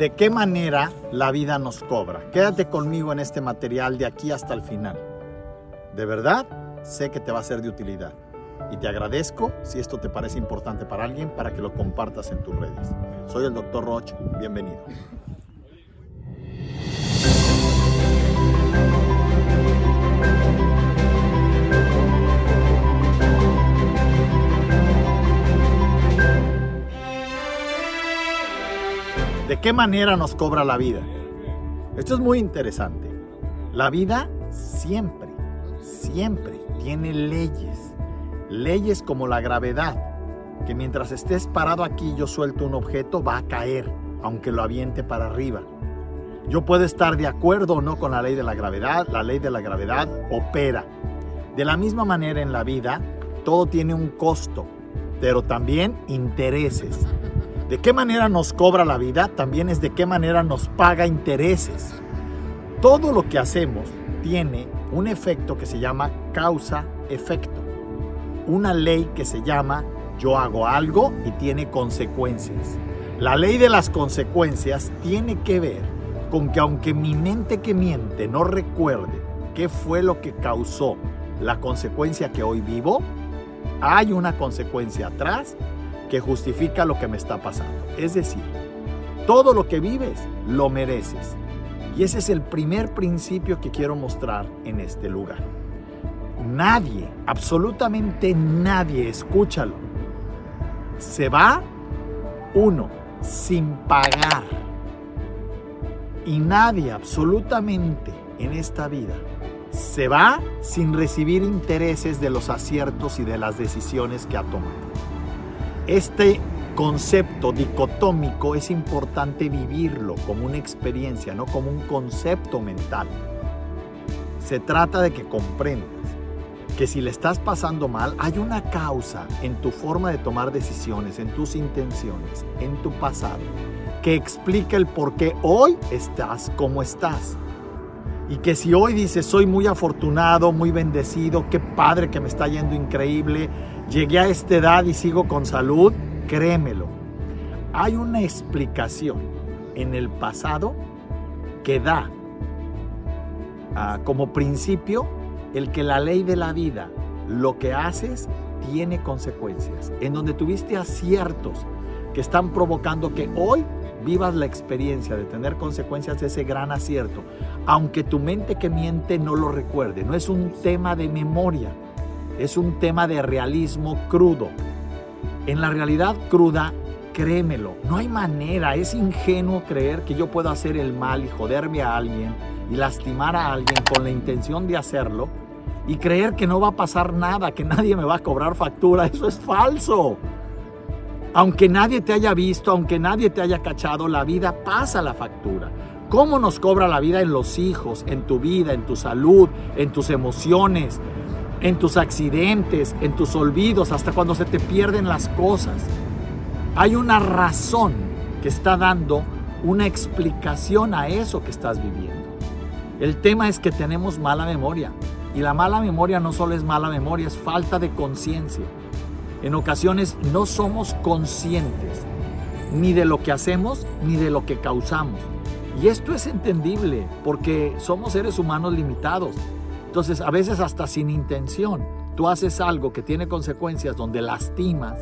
¿De qué manera la vida nos cobra? Quédate conmigo en este material de aquí hasta el final. De verdad, sé que te va a ser de utilidad. Y te agradezco si esto te parece importante para alguien para que lo compartas en tus redes. Soy el Dr. Roch, bienvenido. ¿De qué manera nos cobra la vida? Esto es muy interesante. La vida siempre, siempre tiene leyes. Leyes como la gravedad, que mientras estés parado aquí yo suelto un objeto, va a caer, aunque lo aviente para arriba. Yo puedo estar de acuerdo o no con la ley de la gravedad, la ley de la gravedad opera. De la misma manera en la vida, todo tiene un costo, pero también intereses. De qué manera nos cobra la vida también es de qué manera nos paga intereses. Todo lo que hacemos tiene un efecto que se llama causa-efecto. Una ley que se llama yo hago algo y tiene consecuencias. La ley de las consecuencias tiene que ver con que aunque mi mente que miente no recuerde qué fue lo que causó la consecuencia que hoy vivo, hay una consecuencia atrás que justifica lo que me está pasando. Es decir, todo lo que vives lo mereces. Y ese es el primer principio que quiero mostrar en este lugar. Nadie, absolutamente nadie, escúchalo, se va, uno, sin pagar. Y nadie, absolutamente, en esta vida, se va sin recibir intereses de los aciertos y de las decisiones que ha tomado. Este concepto dicotómico es importante vivirlo como una experiencia, no como un concepto mental. Se trata de que comprendas que si le estás pasando mal, hay una causa en tu forma de tomar decisiones, en tus intenciones, en tu pasado, que explica el por qué hoy estás como estás. Y que si hoy dices, soy muy afortunado, muy bendecido, qué padre que me está yendo increíble, llegué a esta edad y sigo con salud, créemelo. Hay una explicación en el pasado que da ah, como principio el que la ley de la vida, lo que haces, tiene consecuencias. En donde tuviste aciertos que están provocando que hoy vivas la experiencia de tener consecuencias de ese gran acierto, aunque tu mente que miente no lo recuerde. No es un tema de memoria, es un tema de realismo crudo. En la realidad cruda, créemelo, no hay manera, es ingenuo creer que yo puedo hacer el mal y joderme a alguien y lastimar a alguien con la intención de hacerlo y creer que no va a pasar nada, que nadie me va a cobrar factura. Eso es falso. Aunque nadie te haya visto, aunque nadie te haya cachado, la vida pasa la factura. ¿Cómo nos cobra la vida en los hijos, en tu vida, en tu salud, en tus emociones, en tus accidentes, en tus olvidos, hasta cuando se te pierden las cosas? Hay una razón que está dando una explicación a eso que estás viviendo. El tema es que tenemos mala memoria. Y la mala memoria no solo es mala memoria, es falta de conciencia. En ocasiones no somos conscientes ni de lo que hacemos ni de lo que causamos. Y esto es entendible porque somos seres humanos limitados. Entonces, a veces hasta sin intención, tú haces algo que tiene consecuencias donde lastimas,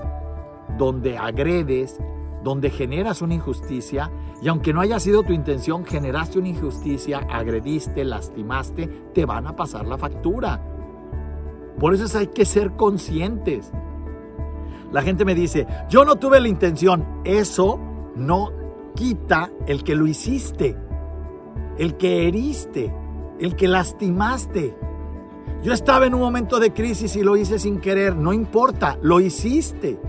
donde agredes, donde generas una injusticia y aunque no haya sido tu intención, generaste una injusticia, agrediste, lastimaste, te van a pasar la factura. Por eso hay que ser conscientes. La gente me dice, yo no tuve la intención. Eso no quita el que lo hiciste, el que heriste, el que lastimaste. Yo estaba en un momento de crisis y lo hice sin querer. No importa, lo hiciste.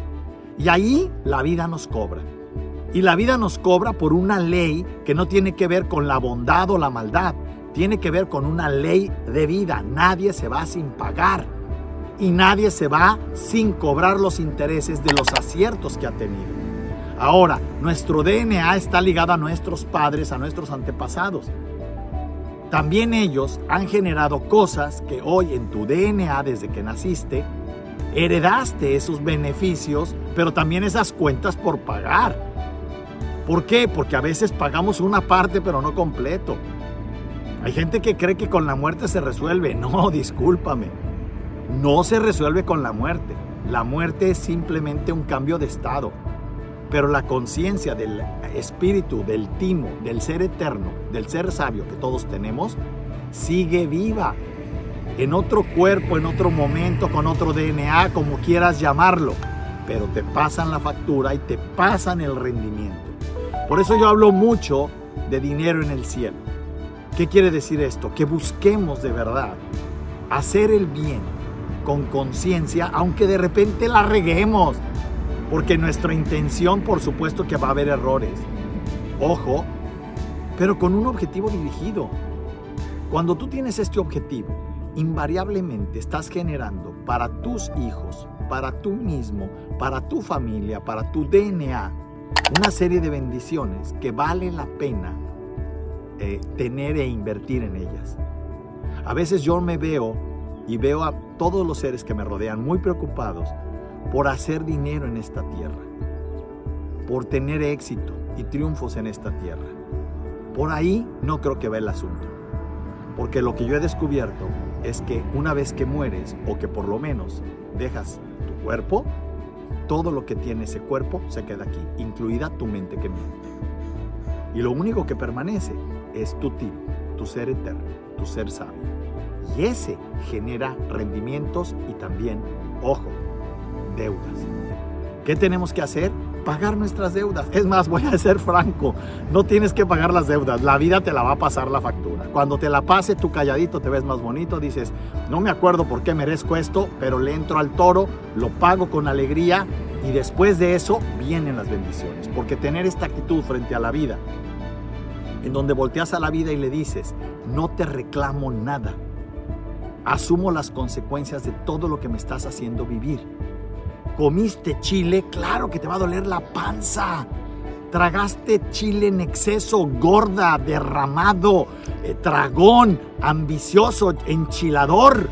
Y ahí la vida nos cobra. Y la vida nos cobra por una ley que no tiene que ver con la bondad o la maldad. Tiene que ver con una ley de vida. Nadie se va sin pagar y nadie se va sin cobrar los intereses de los aciertos que ha tenido. Ahora, nuestro DNA está ligado a nuestros padres, a nuestros antepasados. También ellos han generado cosas que hoy en tu DNA, desde que naciste, heredaste esos beneficios, pero también esas cuentas por pagar. ¿Por qué? Porque a veces pagamos una parte pero no completo. Hay gente que cree que con la muerte se resuelve. No, discúlpame. No se resuelve con la muerte. La muerte es simplemente un cambio de estado. Pero la conciencia del espíritu, del timo, del ser eterno, del ser sabio que todos tenemos, sigue viva. En otro cuerpo, en otro momento, con otro DNA, como quieras llamarlo. Pero te pasan la factura y te pasan el rendimiento. Por eso yo hablo mucho de dinero en el cielo. ¿Qué quiere decir esto? Que busquemos de verdad hacer el bien con conciencia, aunque de repente la reguemos. Porque nuestra intención, por supuesto que va a haber errores. Ojo, pero con un objetivo dirigido. Cuando tú tienes este objetivo, invariablemente estás generando para tus hijos, para tú mismo, para tu familia, para tu DNA, una serie de bendiciones que vale la pena eh, tener e invertir en ellas. A veces yo me veo y veo a todos los seres que me rodean muy preocupados por hacer dinero en esta tierra, por tener éxito y triunfos en esta tierra. Por ahí no creo que va el asunto, porque lo que yo he descubierto es que una vez que mueres o que por lo menos dejas tu cuerpo, todo lo que tiene ese cuerpo se queda aquí, incluida tu mente que miente. Y lo único que permanece es tu ti, tu ser eterno, tu ser sabio. Y ese genera rendimientos y también, ojo, deudas. ¿Qué tenemos que hacer? Pagar nuestras deudas. Es más, voy a ser franco, no tienes que pagar las deudas, la vida te la va a pasar la factura. Cuando te la pase, tú calladito te ves más bonito, dices, no me acuerdo por qué merezco esto, pero le entro al toro, lo pago con alegría y después de eso vienen las bendiciones. Porque tener esta actitud frente a la vida, en donde volteas a la vida y le dices, no te reclamo nada, asumo las consecuencias de todo lo que me estás haciendo vivir. Comiste chile, claro que te va a doler la panza. Tragaste chile en exceso, gorda, derramado, eh, tragón, ambicioso, enchilador.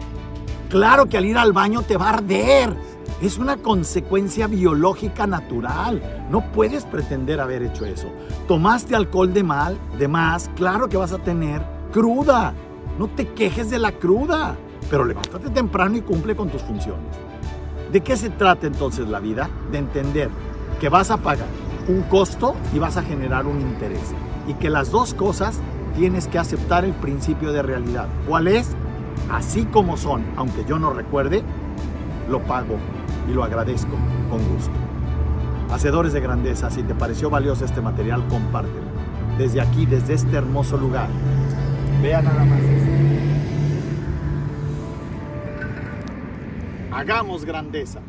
Claro que al ir al baño te va a arder. Es una consecuencia biológica natural. No puedes pretender haber hecho eso. Tomaste alcohol de mal, de más, claro que vas a tener cruda. No te quejes de la cruda, pero levántate temprano y cumple con tus funciones. ¿De qué se trata entonces la vida? De entender que vas a pagar un costo y vas a generar un interés. Y que las dos cosas tienes que aceptar el principio de realidad. ¿Cuál es? Así como son, aunque yo no recuerde, lo pago y lo agradezco con gusto. Hacedores de grandeza, si te pareció valioso este material, compártelo. Desde aquí, desde este hermoso lugar. Vea nada más. Hagamos grandeza.